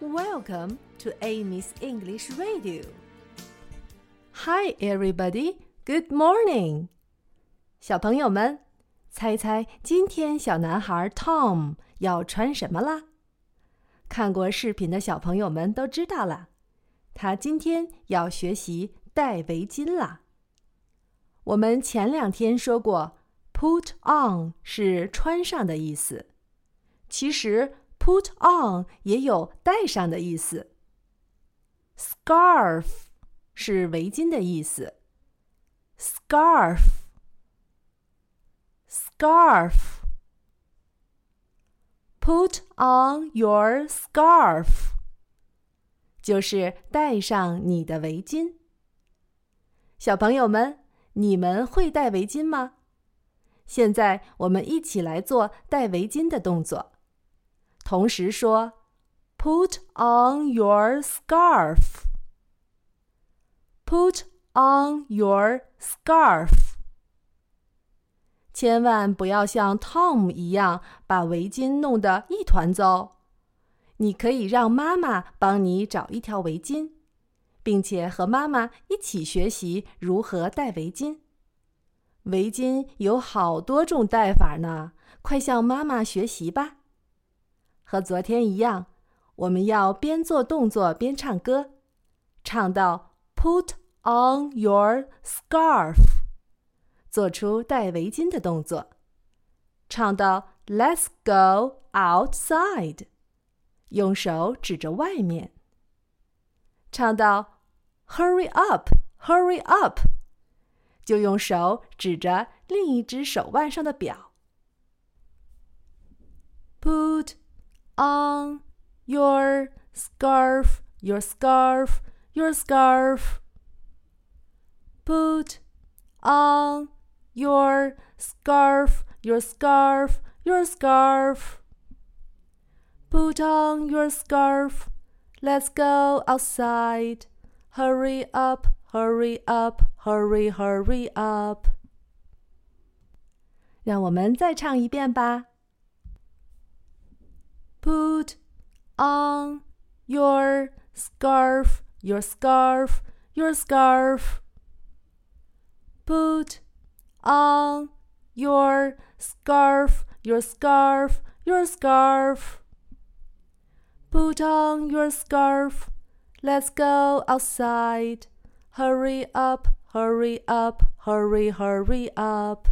Welcome to Amy's English Radio. Hi, everybody. Good morning. 小朋友们，猜猜今天小男孩 Tom 要穿什么啦？看过视频的小朋友们都知道了，他今天要学习戴围巾啦。我们前两天说过，put on 是穿上的意思，其实 put on 也有戴上的意思。scarf 是围巾的意思，scarf，scarf。Put on your scarf，就是戴上你的围巾。小朋友们。你们会戴围巾吗？现在我们一起来做戴围巾的动作，同时说：“Put on your scarf. Put on your scarf.” 千万不要像 Tom 一样把围巾弄得一团糟。你可以让妈妈帮你找一条围巾。并且和妈妈一起学习如何戴围巾。围巾有好多种戴法呢，快向妈妈学习吧！和昨天一样，我们要边做动作边唱歌，唱到 “Put on your scarf”，做出戴围巾的动作；唱到 “Let's go outside”，用手指着外面。唱到 "Hurry up, hurry up"，就用手指着另一只手腕上的表。on your scarf, your scarf, your scarf. Put on your scarf, your scarf, your scarf. Put on your scarf. Let's go outside. Hurry up, hurry up, hurry, hurry up. 让我们再唱一遍吧。 On your scarf, your scarf, your scarf. Put on your scarf, your scarf, your scarf. Put on your scarf. Let's go outside. Hurry up, hurry up, hurry, hurry up.